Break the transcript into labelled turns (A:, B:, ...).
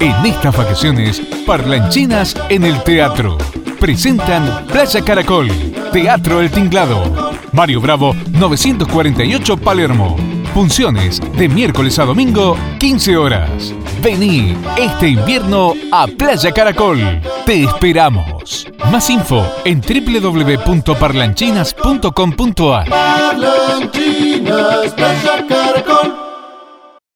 A: En estas vacaciones, parlanchinas en el teatro. Presentan Playa Caracol, Teatro El Tinglado. Mario Bravo, 948 Palermo. Funciones de miércoles a domingo, 15 horas. Vení este invierno a Playa Caracol. Te esperamos. Más info en www.parlanchinas.com.ar.